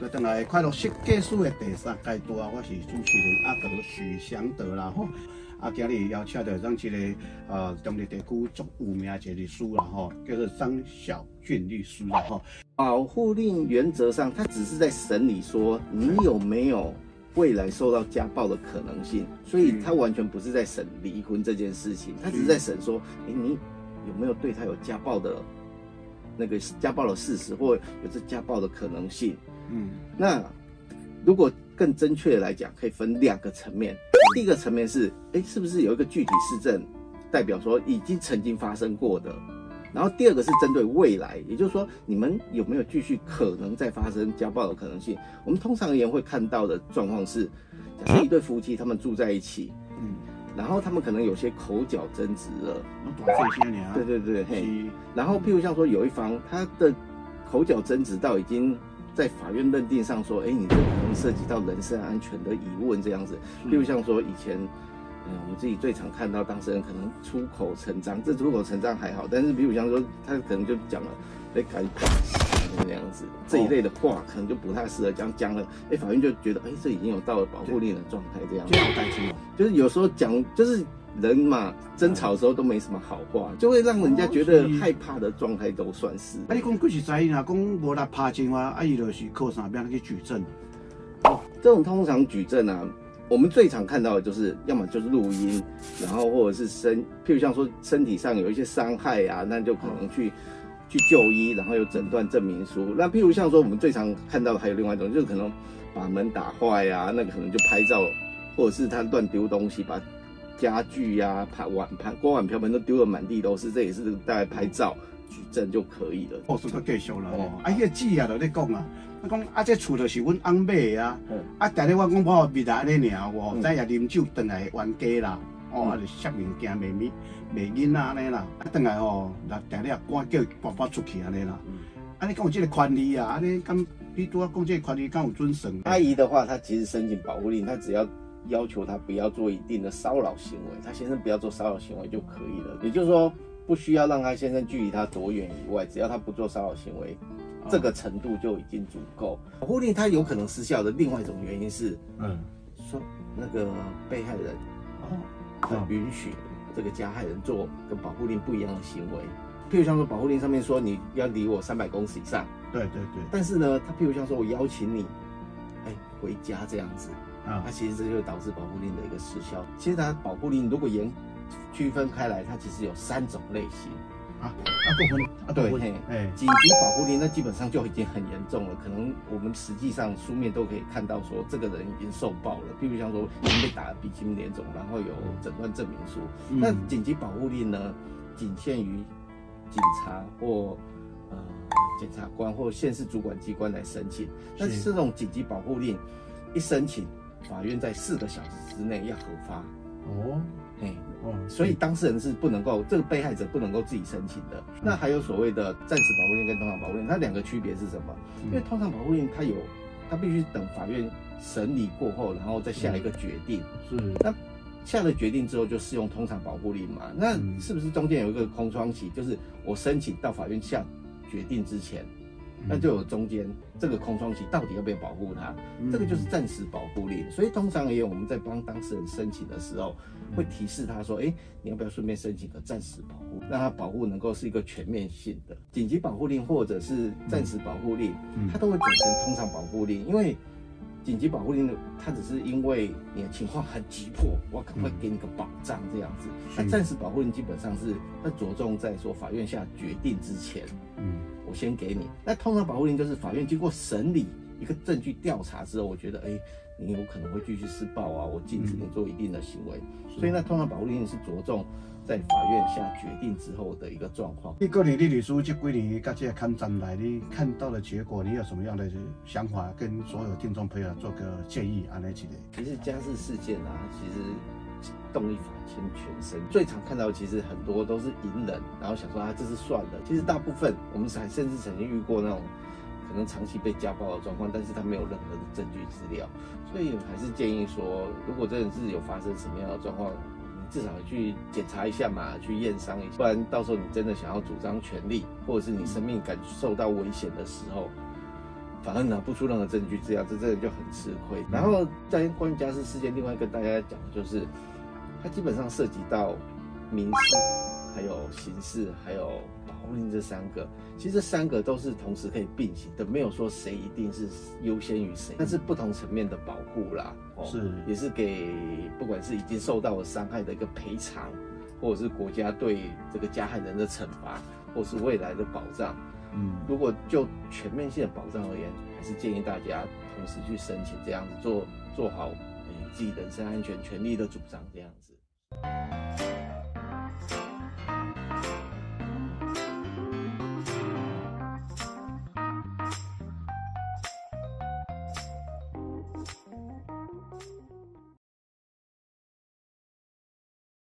来等来快乐设计师的第三阶段，我是主持人阿德许祥德啦吼。啊，今日邀请到咱这个呃中立地区足有名一个律师啦吼，叫做张小俊律师啦吼。保护令原则上，他只是在审理说你有没有未来受到家暴的可能性，所以他完全不是在审离婚这件事情，他只是在审说，哎，你有没有对他有家暴的那个家暴的事实，或有这家暴的可能性？嗯，那如果更正确的来讲，可以分两个层面。第一个层面是，哎，是不是有一个具体事证，代表说已经曾经发生过的？然后第二个是针对未来，也就是说，你们有没有继续可能再发生家暴的可能性？我们通常而言会看到的状况是，假设一对夫妻他们住在一起，嗯，然后他们可能有些口角争执了，对对对，嘿，然后譬如像说有一方他的口角争执到已经。在法院认定上说，哎，你这可能涉及到人身安全的疑问，这样子。例如像说以前，嗯，我们自己最常看到当事人可能出口成章，这出口成章还好，但是比如像说他可能就讲了，哎，敢打这样子，这一类的话可能就不太适合讲讲了，哎，法院就觉得，哎，这已经有到了保护令的状态，这样。这样担心哦，就是有时候讲就是。人嘛，争吵的时候都没什么好话，就会让人家觉得害怕的状态都算是。啊，你讲过去在啊，讲无来拍证啊，啊，伊就是靠啥边去举证？哦，这种通常举证啊，我们最常看到的就是，要么就是录音，然后或者是身，譬如像说身体上有一些伤害啊，那就可能去去就医，然后有诊断证明书。那譬如像说我们最常看到的还有另外一种，就是可能把门打坏啊，那个可能就拍照，或者是他乱丢东西把。家具呀、盘碗盘、锅碗瓢盆都丢得满地都是，这也是大概拍照举证就可以了。哦，是个继续了哦。啊，迄个字啊，就咧讲啊，啊讲啊，这厝就是阮翁买的啊。啊，但日我讲我未来安尼尔哦，再也啉酒回来冤家啦。哦，啊，就摔物件、卖物、卖囡仔安尼啦。啊，等来哦，那定日也赶叫爸爸出去安尼啦。啊，你讲有这个权利啊？安尼咁你拄啊讲这个权利，敢有准绳？阿姨的话，她其实申请保护令，她只要。要求他不要做一定的骚扰行为，他先生不要做骚扰行为就可以了。也就是说，不需要让他先生距离他多远以外，只要他不做骚扰行为，这个程度就已经足够。保护令他有可能失效的另外一种原因是，嗯，说那个被害人哦，允许这个加害人做跟保护令不一样的行为。譬如像说保护令上面说你要离我三百公尺以上，对对对。但是呢，他譬如像说我邀请你，哎，回家这样子。啊，那其实这就导致保护令的一个失效。其实它保护令如果严区分开来，它其实有三种类型啊。啊，不分啊，对，哎，紧急保护令那基本上就已经很严重了，可能我们实际上书面都可以看到说这个人已经受暴了，譬如像说已经被打得鼻青脸肿，然后有诊断证明书。那紧急保护令呢，仅限于警察或呃检察官或县市主管机关来申请。但是这种紧急保护令一申请。法院在四个小时之内要核发哦，嘿，哦，所以当事人是不能够，这个被害者不能够自己申请的。那还有所谓的暂时保护令跟通常保护令，它两个区别是什么？因为通常保护令它有，它必须等法院审理过后，然后再下一个决定。是，那下了决定之后就适用通常保护令嘛？那是不是中间有一个空窗期？就是我申请到法院下决定之前？那就有中间这个空窗期，到底要不要保护他？这个就是暂时保护令。所以通常也有，我们在帮当事人申请的时候，会提示他说：“哎，你要不要顺便申请个暂时保护，让他保护能够是一个全面性的紧急保护令，或者是暂时保护令，它都会转成通常保护令。因为紧急保护令它只是因为你的情况很急迫，我赶快给你个保障这样子。那暂时保护令基本上是它着重在说法院下决定之前，嗯。我先给你。那通常保护令就是法院经过审理一个证据调查之后，我觉得，哎，你有可能会继续施暴啊，我禁止你做一定的行为。所以那通常保护令是着重在法院下决定之后的一个状况。一个你的律师这几年跟这个看展来，你看到的结果，你有什么样的想法，跟所有听众朋友做个建议啊？那几类？其实家事事件啊，其实。动力法牵全身，最常看到其实很多都是隐忍，然后想说啊这是算了。其实大部分我们还甚至曾经遇过那种可能长期被家暴的状况，但是他没有任何的证据资料，所以还是建议说，如果真的是有发生什么样的状况，你至少去检查一下嘛，去验伤一下，不然到时候你真的想要主张权利，或者是你生命感受到危险的时候，反而拿不出任何证据，这样这真的就很吃亏。然后在关于家事事件，另外跟大家讲的就是，它基本上涉及到民事、还有刑事、还有保护令这三个，其实这三个都是同时可以并行的，没有说谁一定是优先于谁，但是不同层面的保护啦，哦是也是给不管是已经受到了伤害的一个赔偿，或者是国家对这个加害人的惩罚，或是未来的保障。嗯，如果就全面性的保障而言，还是建议大家同时去申请，这样子做做好自己人身安全权利的主张，这样子。